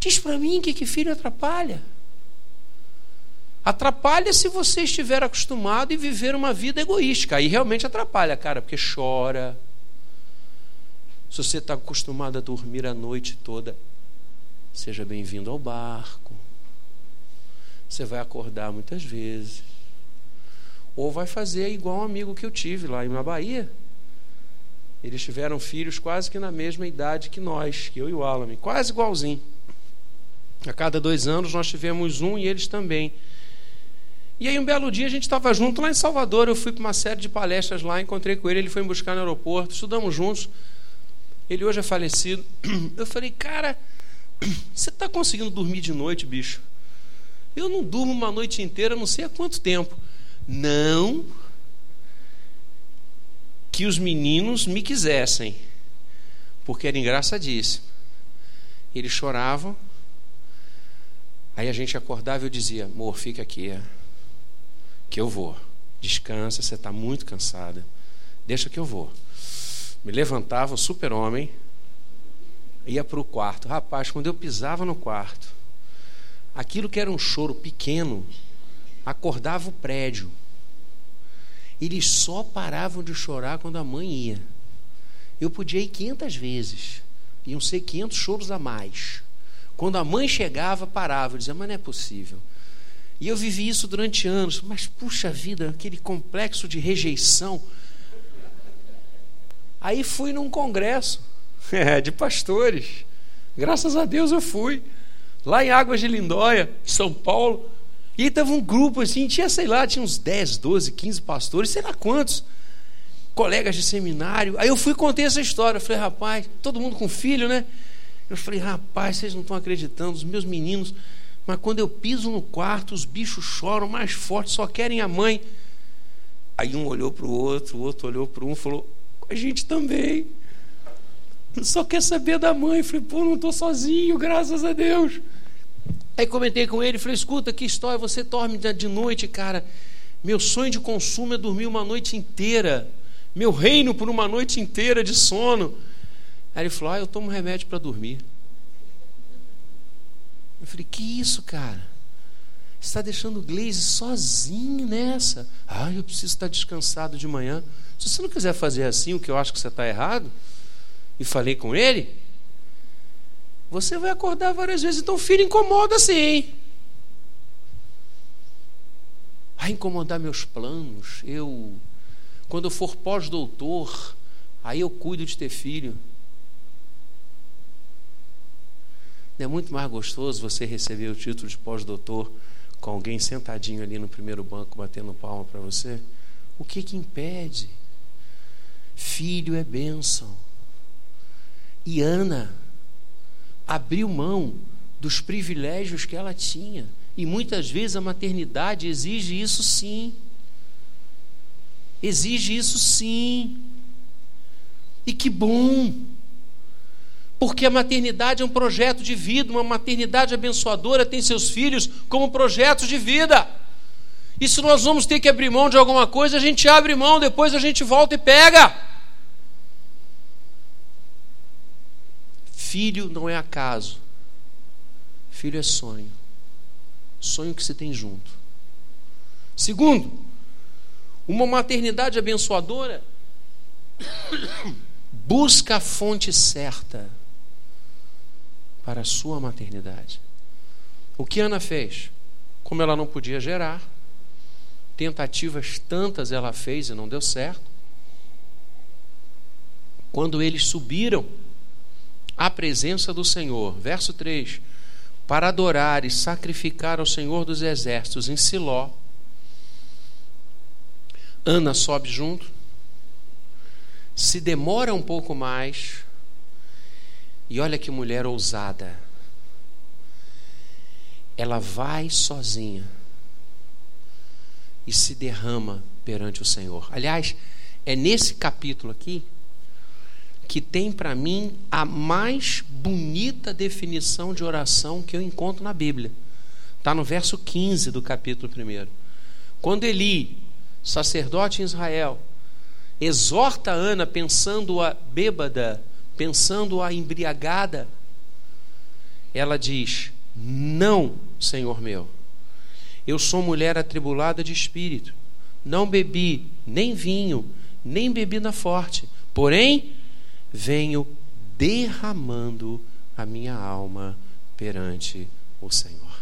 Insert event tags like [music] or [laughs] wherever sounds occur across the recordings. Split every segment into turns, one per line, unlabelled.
Diz para mim que, que filho atrapalha. Atrapalha se você estiver acostumado e viver uma vida egoística. Aí realmente atrapalha, cara, porque chora. Se você está acostumado a dormir a noite toda, seja bem-vindo ao barco. Você vai acordar muitas vezes. Ou vai fazer igual um amigo que eu tive lá na Bahia. Eles tiveram filhos quase que na mesma idade que nós, que eu e o Alan, quase igualzinho. A cada dois anos nós tivemos um e eles também. E aí um belo dia a gente estava junto lá em Salvador, eu fui para uma série de palestras lá, encontrei com ele, ele foi me buscar no aeroporto, estudamos juntos. Ele hoje é falecido. [clears throat] Eu falei, cara, [clears throat] você está conseguindo dormir de noite, bicho? Eu não durmo uma noite inteira, não sei há quanto tempo. Não que os meninos me quisessem, porque era engraçadíssimo. Eles choravam, aí a gente acordava e eu dizia: amor, fica aqui, que eu vou. Descansa, você está muito cansada. Deixa que eu vou. Me levantava, super-homem, ia para o quarto. Rapaz, quando eu pisava no quarto, aquilo que era um choro pequeno, acordava o prédio. Eles só paravam de chorar quando a mãe ia. Eu podia ir 500 vezes, iam ser 500 choros a mais. Quando a mãe chegava, parava, eu dizia, mas não é possível. E eu vivi isso durante anos, mas puxa vida, aquele complexo de rejeição. Aí fui num congresso [laughs] de pastores. Graças a Deus eu fui. Lá em Águas de Lindóia, São Paulo. E aí tava um grupo assim, tinha, sei lá, tinha uns 10, 12, 15 pastores, sei lá quantos, colegas de seminário. Aí eu fui e contei essa história. Eu falei, rapaz, todo mundo com filho, né? Eu falei, rapaz, vocês não estão acreditando, os meus meninos mas quando eu piso no quarto, os bichos choram mais forte, só querem a mãe. Aí um olhou para o outro, o outro olhou para um e falou: A gente também. Só quer saber da mãe. Eu falei: Pô, não estou sozinho, graças a Deus. Aí comentei com ele, falei: Escuta, que história, você dorme de noite, cara. Meu sonho de consumo é dormir uma noite inteira. Meu reino por uma noite inteira de sono. Aí ele falou: Ah, eu tomo remédio para dormir. Eu falei, que isso, cara? Você está deixando o Glaze sozinho nessa. Ah, eu preciso estar descansado de manhã. Se você não quiser fazer assim, o que eu acho que você está errado, e falei com ele, você vai acordar várias vezes. Então, filho, incomoda sim. Vai incomodar meus planos. Eu, quando eu for pós-doutor, aí eu cuido de ter filho. Não é muito mais gostoso você receber o título de pós-doutor com alguém sentadinho ali no primeiro banco batendo palma para você? O que que impede? Filho é bênção. E Ana abriu mão dos privilégios que ela tinha. E muitas vezes a maternidade exige isso sim. Exige isso sim. E que bom porque a maternidade é um projeto de vida, uma maternidade abençoadora tem seus filhos como projetos de vida. E se nós vamos ter que abrir mão de alguma coisa, a gente abre mão, depois a gente volta e pega. Filho não é acaso, filho é sonho, sonho que se tem junto. Segundo, uma maternidade abençoadora [coughs] busca a fonte certa para a sua maternidade. O que Ana fez? Como ela não podia gerar, tentativas tantas ela fez e não deu certo. Quando eles subiram à presença do Senhor, verso 3, para adorar e sacrificar ao Senhor dos exércitos em Siló, Ana sobe junto, se demora um pouco mais, e olha que mulher ousada. Ela vai sozinha e se derrama perante o Senhor. Aliás, é nesse capítulo aqui que tem para mim a mais bonita definição de oração que eu encontro na Bíblia. Está no verso 15 do capítulo 1. Quando Eli, sacerdote em Israel, exorta Ana pensando a bêbada pensando a embriagada, ela diz: Não, Senhor meu, eu sou mulher atribulada de espírito, não bebi nem vinho, nem bebida forte, porém venho derramando a minha alma perante o Senhor.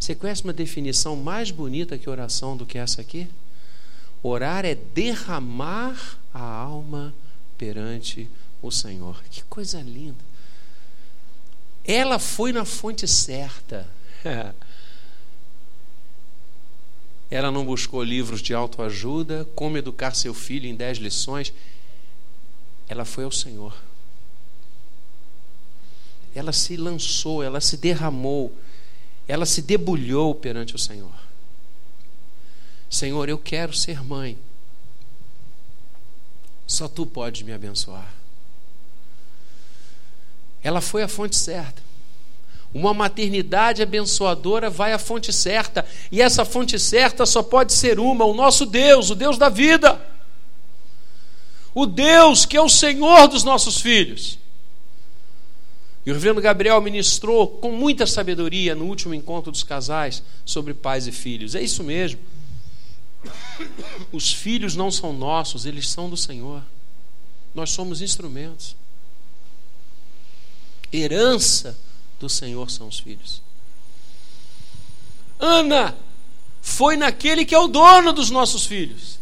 Você conhece uma definição mais bonita que oração do que essa aqui? Orar é derramar a alma perante o Senhor. Que coisa linda. Ela foi na fonte certa. [laughs] Ela não buscou livros de autoajuda, como educar seu filho em dez lições. Ela foi ao Senhor. Ela se lançou, ela se derramou, ela se debulhou perante o Senhor. Senhor, eu quero ser mãe. Só tu podes me abençoar. Ela foi à fonte certa. Uma maternidade abençoadora vai à fonte certa, e essa fonte certa só pode ser uma: o nosso Deus, o Deus da vida. O Deus que é o Senhor dos nossos filhos. E o reverendo Gabriel ministrou com muita sabedoria no último encontro dos casais sobre pais e filhos. É isso mesmo. Os filhos não são nossos, eles são do Senhor. Nós somos instrumentos. Herança do Senhor são os filhos. Ana foi naquele que é o dono dos nossos filhos.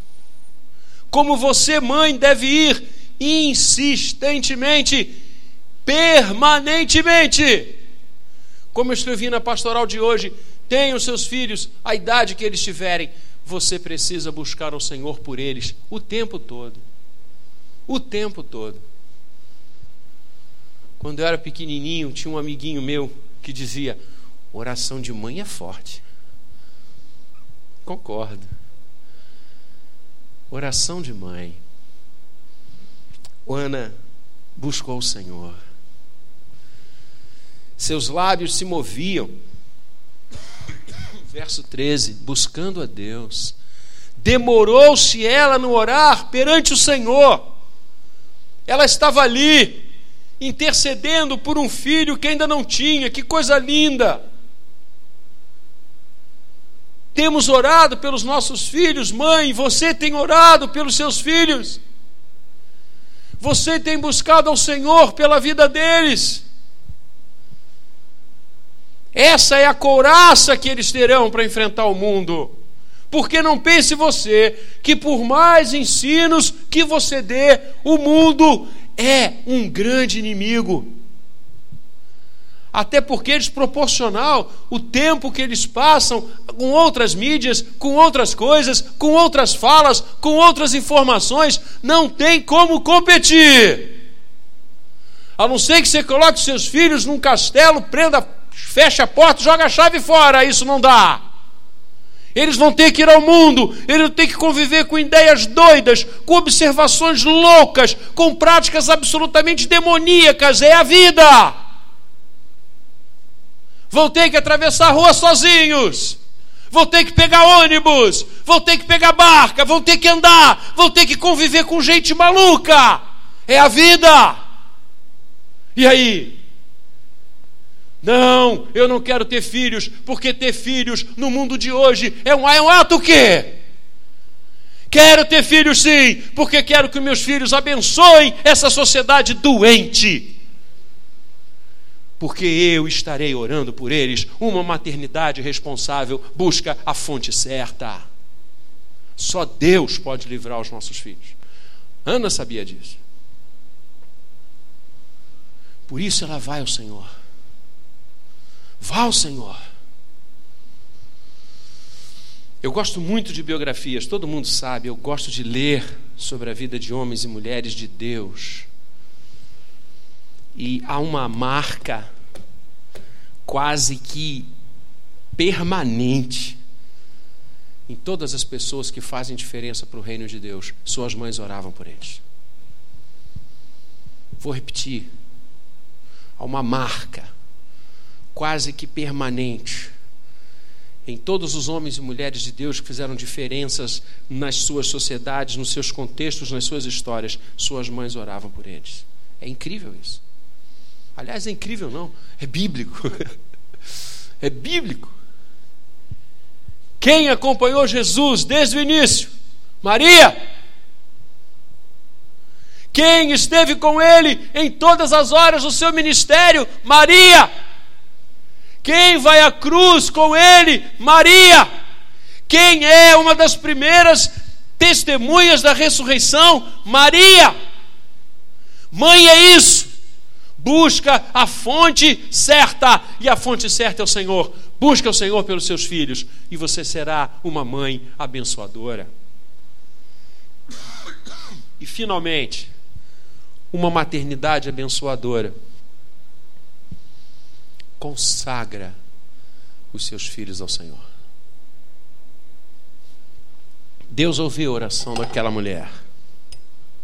Como você, mãe, deve ir insistentemente permanentemente. Como eu escrevi na pastoral de hoje, tenham seus filhos a idade que eles tiverem. Você precisa buscar o Senhor por eles o tempo todo. O tempo todo. Quando eu era pequenininho, tinha um amiguinho meu que dizia: oração de mãe é forte. Concordo. Oração de mãe. Ana buscou o Senhor seus lábios se moviam. Verso 13: buscando a Deus. Demorou-se ela no orar perante o Senhor. Ela estava ali, intercedendo por um filho que ainda não tinha, que coisa linda. Temos orado pelos nossos filhos, mãe, você tem orado pelos seus filhos. Você tem buscado ao Senhor pela vida deles. Essa é a couraça que eles terão para enfrentar o mundo. Porque não pense você que por mais ensinos que você dê, o mundo é um grande inimigo. Até porque é desproporcional o tempo que eles passam com outras mídias, com outras coisas, com outras falas, com outras informações, não tem como competir. A não ser que você coloque seus filhos num castelo, prenda fecha a porta, joga a chave fora, isso não dá. Eles vão ter que ir ao mundo, eles vão ter que conviver com ideias doidas, com observações loucas, com práticas absolutamente demoníacas. É a vida. Vão ter que atravessar a rua sozinhos, vão ter que pegar ônibus, vão ter que pegar barca, vão ter que andar, vão ter que conviver com gente maluca. É a vida. E aí? Não, eu não quero ter filhos, porque ter filhos no mundo de hoje é um, é um ato o quê? Quero ter filhos sim, porque quero que meus filhos abençoem essa sociedade doente. Porque eu estarei orando por eles. Uma maternidade responsável busca a fonte certa. Só Deus pode livrar os nossos filhos. Ana sabia disso. Por isso ela vai ao Senhor. Vá ao Senhor. Eu gosto muito de biografias, todo mundo sabe, eu gosto de ler sobre a vida de homens e mulheres de Deus. E há uma marca quase que permanente em todas as pessoas que fazem diferença para o reino de Deus. Suas mães oravam por eles. Vou repetir. Há uma marca quase que permanente em todos os homens e mulheres de Deus que fizeram diferenças nas suas sociedades, nos seus contextos, nas suas histórias, suas mães oravam por eles. É incrível isso. Aliás, é incrível, não. É bíblico. [laughs] É bíblico. Quem acompanhou Jesus desde o início? Maria. Quem esteve com ele em todas as horas do seu ministério? Maria. Quem vai à cruz com ele? Maria. Quem é uma das primeiras testemunhas da ressurreição? Maria. Mãe é isso. Busca a fonte certa, e a fonte certa é o Senhor. Busca o Senhor pelos seus filhos, e você será uma mãe abençoadora. E finalmente, uma maternidade abençoadora. Consagra os seus filhos ao Senhor. Deus ouviu a oração daquela mulher.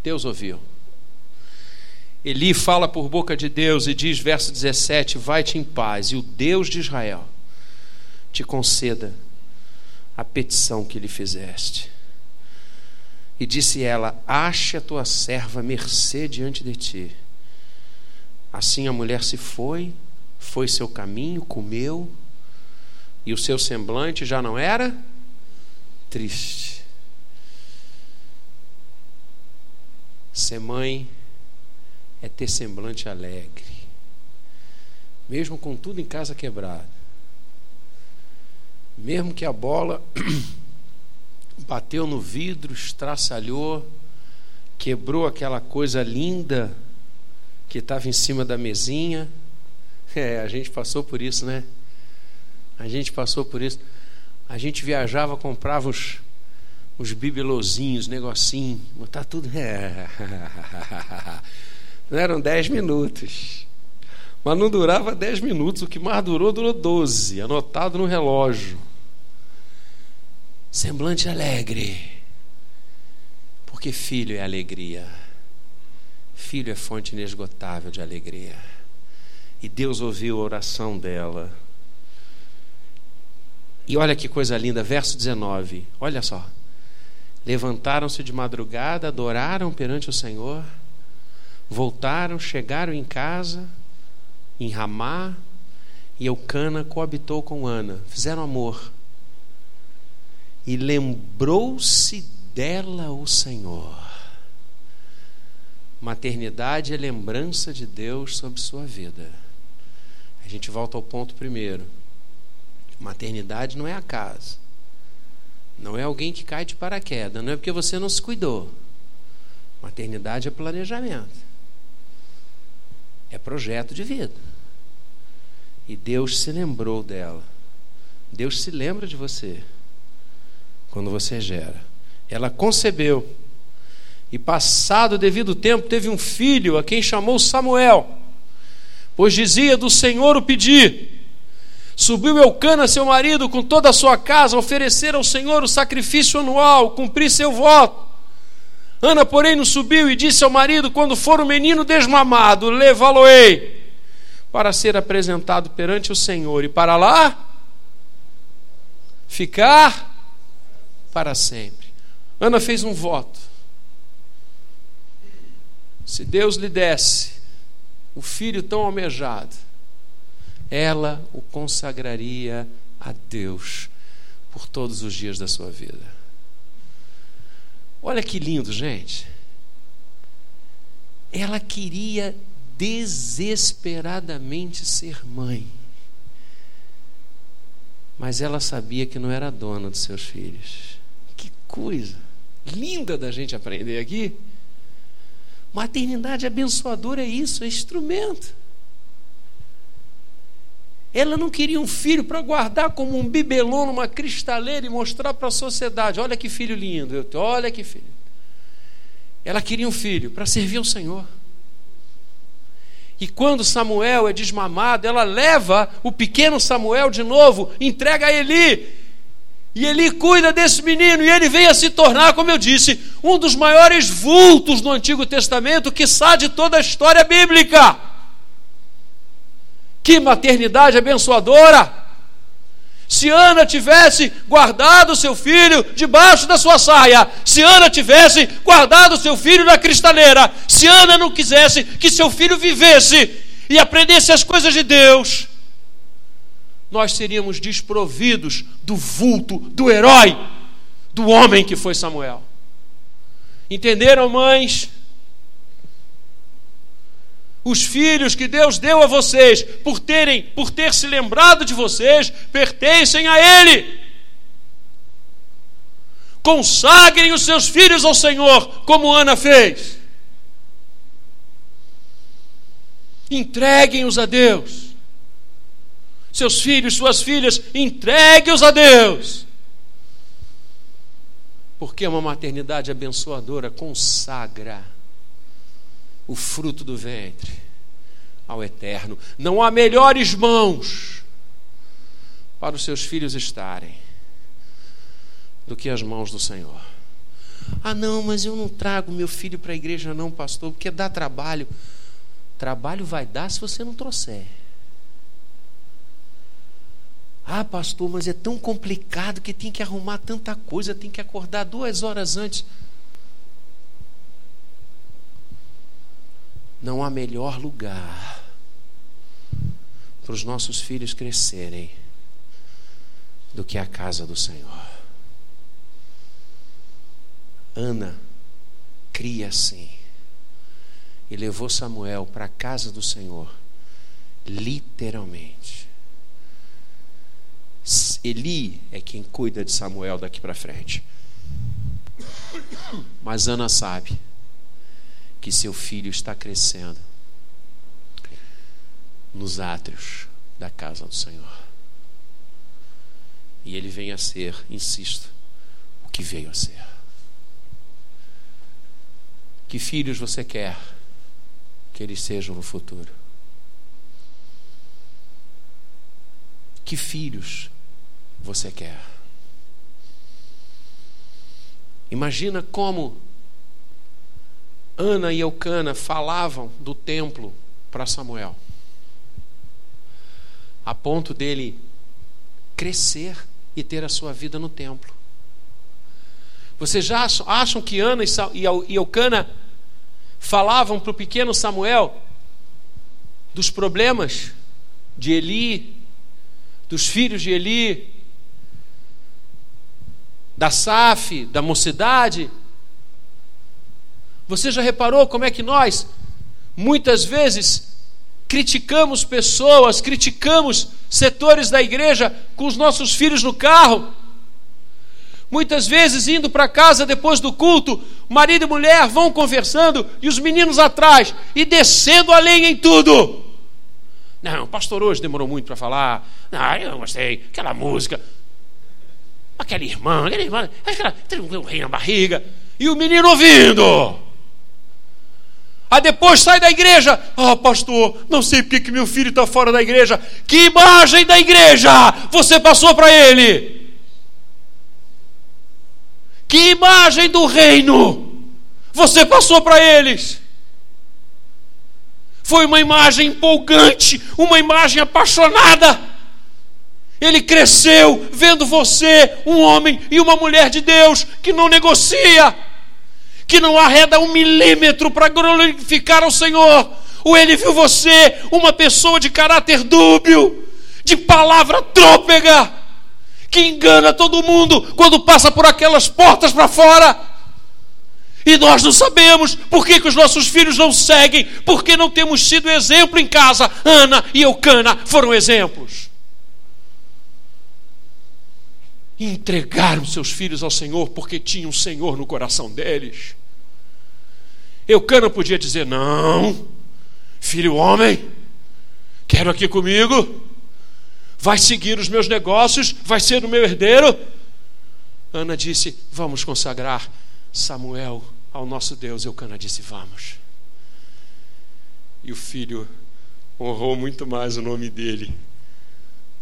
Deus ouviu. Eli fala por boca de Deus e diz, verso 17: Vai-te em paz, e o Deus de Israel te conceda a petição que lhe fizeste. E disse ela: Ache a tua serva mercê diante de ti. Assim a mulher se foi, foi seu caminho, comeu, e o seu semblante já não era triste. Ser mãe é ter semblante alegre, mesmo com tudo em casa quebrado, mesmo que a bola [coughs] bateu no vidro, estraçalhou, quebrou aquela coisa linda que estava em cima da mesinha. É, a gente passou por isso, né? A gente passou por isso. A gente viajava, comprava os, os bibelozinhos, negocinho, tá tudo. É. [laughs] Não eram dez minutos. Mas não durava dez minutos, o que mais durou, durou doze, anotado no relógio. Semblante alegre. Porque filho é alegria. Filho é fonte inesgotável de alegria. E Deus ouviu a oração dela. E olha que coisa linda, verso 19. Olha só. Levantaram-se de madrugada, adoraram perante o Senhor Voltaram, chegaram em casa, em Ramá, e Eucana coabitou com Ana, fizeram amor. E lembrou-se dela o Senhor. Maternidade é lembrança de Deus sobre sua vida. A gente volta ao ponto primeiro. Maternidade não é acaso. Não é alguém que cai de paraquedas. Não é porque você não se cuidou. Maternidade é planejamento é projeto de vida. E Deus se lembrou dela. Deus se lembra de você quando você gera. Ela concebeu. E passado o devido tempo, teve um filho a quem chamou Samuel. Pois dizia: Do Senhor o pedi. Subiu Eucana, seu marido, com toda a sua casa, oferecer ao Senhor o sacrifício anual, cumprir seu voto. Ana, porém, não subiu e disse ao marido: Quando for o menino desmamado, levá-lo-ei para ser apresentado perante o Senhor e para lá ficar para sempre. Ana fez um voto. Se Deus lhe desse o filho tão almejado, ela o consagraria a Deus por todos os dias da sua vida. Olha que lindo, gente. Ela queria desesperadamente ser mãe. Mas ela sabia que não era dona dos seus filhos. Que coisa linda da gente aprender aqui. Maternidade abençoadora é isso, é instrumento. Ela não queria um filho para guardar como um bibelô numa cristaleira e mostrar para a sociedade: olha que filho lindo, olha que filho. Ela queria um filho para servir ao Senhor. E quando Samuel é desmamado, ela leva o pequeno Samuel de novo, entrega a Eli. E Eli cuida desse menino, e ele vem a se tornar, como eu disse, um dos maiores vultos do Antigo Testamento, que de toda a história bíblica. Que maternidade abençoadora! Se Ana tivesse guardado seu filho debaixo da sua saia, se Ana tivesse guardado seu filho na cristaleira, se Ana não quisesse que seu filho vivesse, e aprendesse as coisas de Deus, nós seríamos desprovidos do vulto, do herói, do homem que foi Samuel. Entenderam, mães? Os filhos que Deus deu a vocês, por terem, por ter se lembrado de vocês, pertencem a Ele. Consagrem os seus filhos ao Senhor, como Ana fez. Entreguem-os a Deus. Seus filhos, suas filhas, entregue-os a Deus. Porque uma maternidade abençoadora consagra o fruto do ventre ao eterno. Não há melhores mãos para os seus filhos estarem do que as mãos do Senhor. Ah, não, mas eu não trago meu filho para a igreja, não, pastor, porque dá trabalho. Trabalho vai dar se você não trouxer. Ah, pastor, mas é tão complicado que tem que arrumar tanta coisa, tem que acordar duas horas antes. Não há melhor lugar para os nossos filhos crescerem do que a casa do Senhor. Ana cria assim e levou Samuel para a casa do Senhor, literalmente. Eli é quem cuida de Samuel daqui para frente. Mas Ana sabe que seu filho está crescendo nos átrios da casa do Senhor. E ele vem a ser, insisto, o que veio a ser. Que filhos você quer que eles sejam no futuro? Que filhos você quer? Imagina como Ana e Eucana falavam do templo para Samuel, a ponto dele crescer e ter a sua vida no templo. Vocês já acham, que Ana e Eucana falavam para o pequeno Samuel dos problemas de Eli, dos filhos de Eli, da Saf, da mocidade? Você já reparou como é que nós, muitas vezes, criticamos pessoas, criticamos setores da igreja com os nossos filhos no carro? Muitas vezes, indo para casa depois do culto, marido e mulher vão conversando e os meninos atrás e descendo a lenha em tudo. Não, o pastor hoje demorou muito para falar. Não, eu não gostei. Aquela música. Aquela irmã, aquela irmã, aquela, tem um rei na barriga. E o menino ouvindo. Aí depois sai da igreja. Ah, oh, pastor, não sei porque que meu filho está fora da igreja. Que imagem da igreja você passou para ele? Que imagem do reino você passou para eles? Foi uma imagem empolgante, uma imagem apaixonada. Ele cresceu vendo você, um homem e uma mulher de Deus, que não negocia, que não arreda um milímetro para glorificar ao Senhor. Ou ele viu você, uma pessoa de caráter dúbio, de palavra trôpega, que engana todo mundo quando passa por aquelas portas para fora. E nós não sabemos por que, que os nossos filhos não seguem, porque não temos sido exemplo em casa. Ana e Eucana foram exemplos. Entregaram seus filhos ao Senhor porque tinham o Senhor no coração deles. Eucana podia dizer: Não, filho homem, quero aqui comigo vai seguir os meus negócios, vai ser o meu herdeiro. Ana disse: Vamos consagrar Samuel ao nosso Deus. Eucana disse: Vamos. E o filho honrou muito mais o nome dele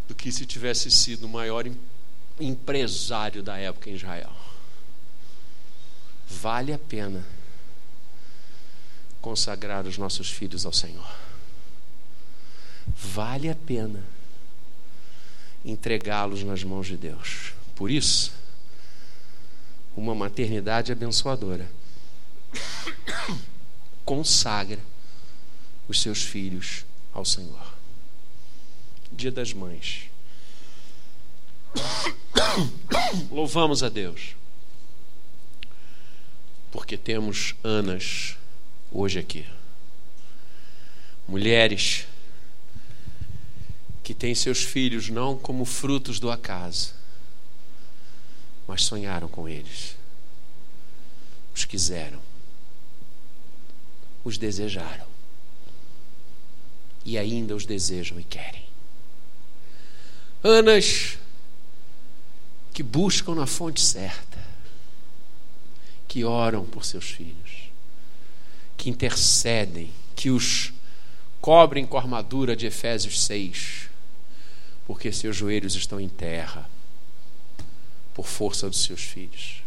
do que se tivesse sido o maior empresário da época em Israel. Vale a pena consagrar os nossos filhos ao Senhor. Vale a pena entregá-los nas mãos de Deus. Por isso, uma maternidade abençoadora [coughs] consagra os seus filhos ao Senhor. Dia das Mães. Louvamos a Deus, porque temos Anas hoje aqui. Mulheres que têm seus filhos não como frutos do acaso, mas sonharam com eles, os quiseram, os desejaram e ainda os desejam e querem. Anas que buscam na fonte certa, que oram por seus filhos, que intercedem, que os cobrem com a armadura de Efésios 6, porque seus joelhos estão em terra, por força dos seus filhos.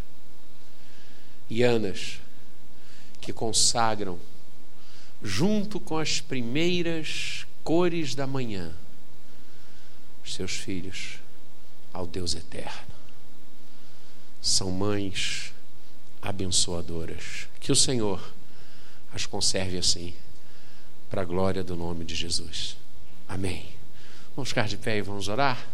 E Anas, que consagram, junto com as primeiras cores da manhã, os seus filhos ao Deus eterno são mães abençoadoras. Que o Senhor as conserve assim, para a glória do nome de Jesus. Amém. Vamos ficar de pé e vamos orar?